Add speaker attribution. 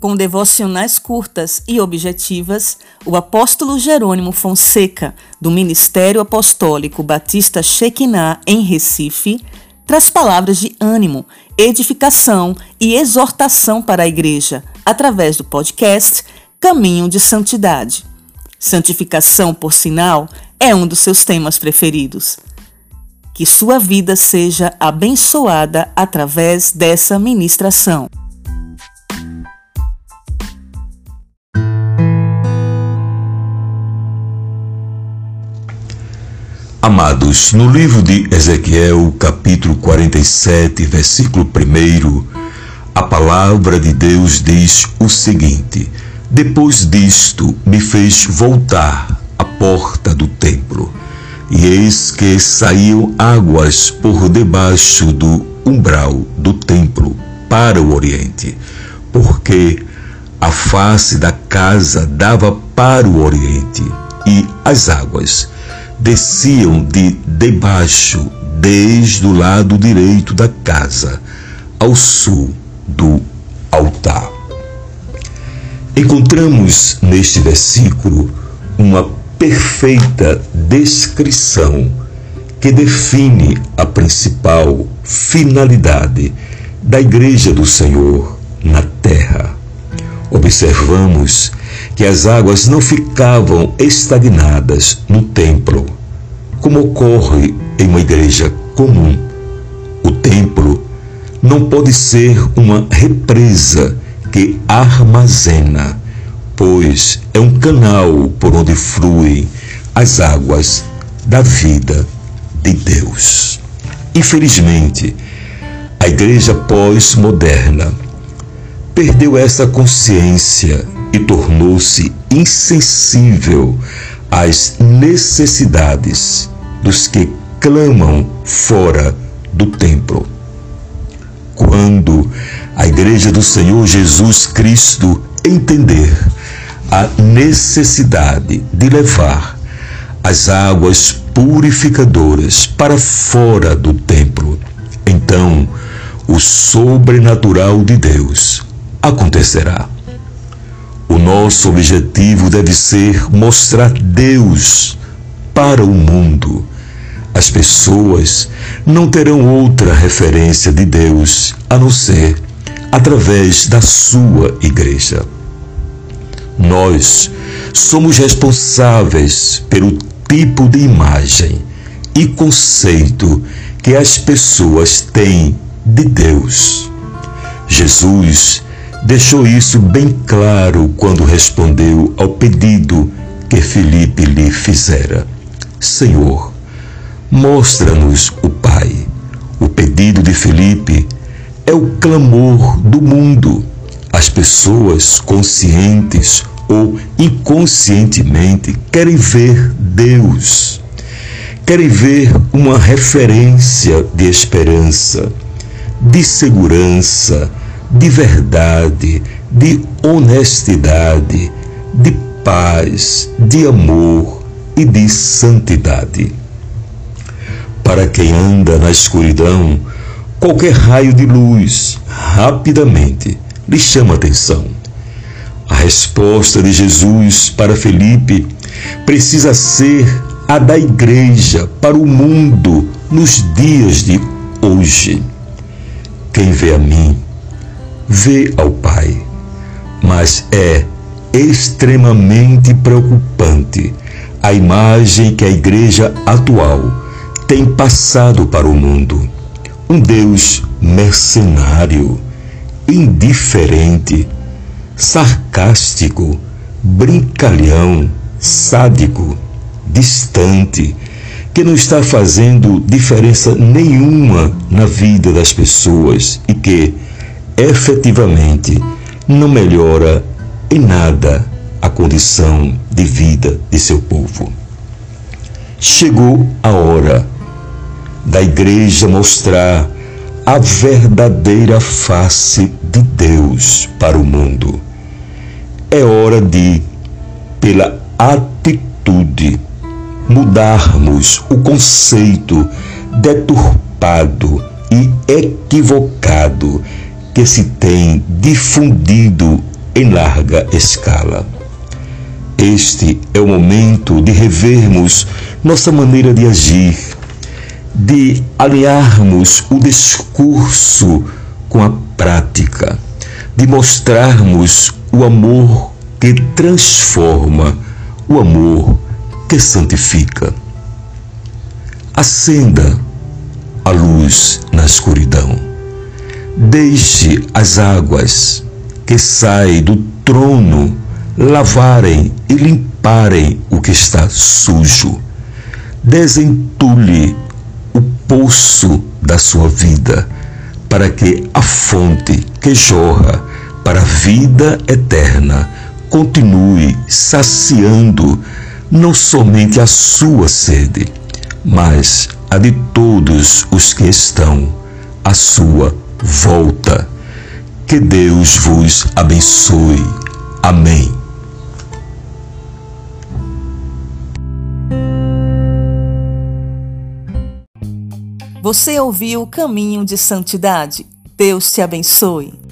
Speaker 1: Com devocionais curtas e objetivas, o apóstolo Jerônimo Fonseca, do Ministério Apostólico Batista Shekinah, em Recife, traz palavras de ânimo, edificação e exortação para a igreja, através do podcast Caminho de Santidade. Santificação, por sinal, é um dos seus temas preferidos. Que sua vida seja abençoada através dessa ministração.
Speaker 2: Amados, no livro de Ezequiel, capítulo 47, versículo 1, a palavra de Deus diz o seguinte: Depois disto me fez voltar à porta do templo, e eis que saíam águas por debaixo do umbral do templo para o oriente, porque a face da casa dava para o oriente, e as águas desciam de debaixo, desde o lado direito da casa, ao sul do altar. Encontramos neste versículo uma perfeita descrição que define a principal finalidade da Igreja do Senhor na. Observamos que as águas não ficavam estagnadas no templo, como ocorre em uma igreja comum. O templo não pode ser uma represa que armazena, pois é um canal por onde fluem as águas da vida de Deus. Infelizmente, a igreja pós-moderna perdeu essa consciência e tornou-se insensível às necessidades dos que clamam fora do templo. Quando a Igreja do Senhor Jesus Cristo entender a necessidade de levar as águas purificadoras para fora do templo, então o sobrenatural de Deus acontecerá. O nosso objetivo deve ser mostrar Deus para o mundo. As pessoas não terão outra referência de Deus a não ser através da sua igreja. Nós somos responsáveis pelo tipo de imagem e conceito que as pessoas têm de Deus. Jesus deixou isso bem claro quando respondeu ao pedido que Felipe lhe fizera: Senhor, mostra-nos o Pai. O pedido de Felipe é o clamor do mundo. As pessoas conscientes ou inconscientemente querem ver Deus, querem ver uma referência de esperança, de segurança, de verdade, de honestidade, de paz, de amor e de santidade. Para quem anda na escuridão, qualquer raio de luz rapidamente lhe chama atenção. A resposta de Jesus para Felipe precisa ser a da igreja para o mundo nos dias de hoje. Quem vê a mim, vê ao Pai, mas é extremamente preocupante a imagem que a igreja atual tem passado para o mundo. Um Deus mercenário, indiferente, sarcástico, brincalhão, sádico, distante, que não está fazendo diferença nenhuma na vida das pessoas e que, efetivamente não melhora em nada a condição de vida de seu povo. Chegou a hora da igreja mostrar a verdadeira face de Deus para o mundo. É hora de, pela atitude, mudarmos o conceito deturpado e equivocado que se tem difundido em larga escala. Este é o momento de revermos nossa maneira de agir, de alinharmos o discurso com a prática, de mostrarmos o amor que transforma, o amor que santifica. Acenda a luz na escuridão. Deixe as águas que saem do trono lavarem e limparem o que está sujo. Desentule o poço da sua vida, para que a fonte que jorra para a vida eterna continue saciando não somente a sua sede, mas a de todos os que estão à sua volta. Que Deus vos abençoe. Amém.
Speaker 1: Você ouviu o caminho de santidade. Deus te abençoe.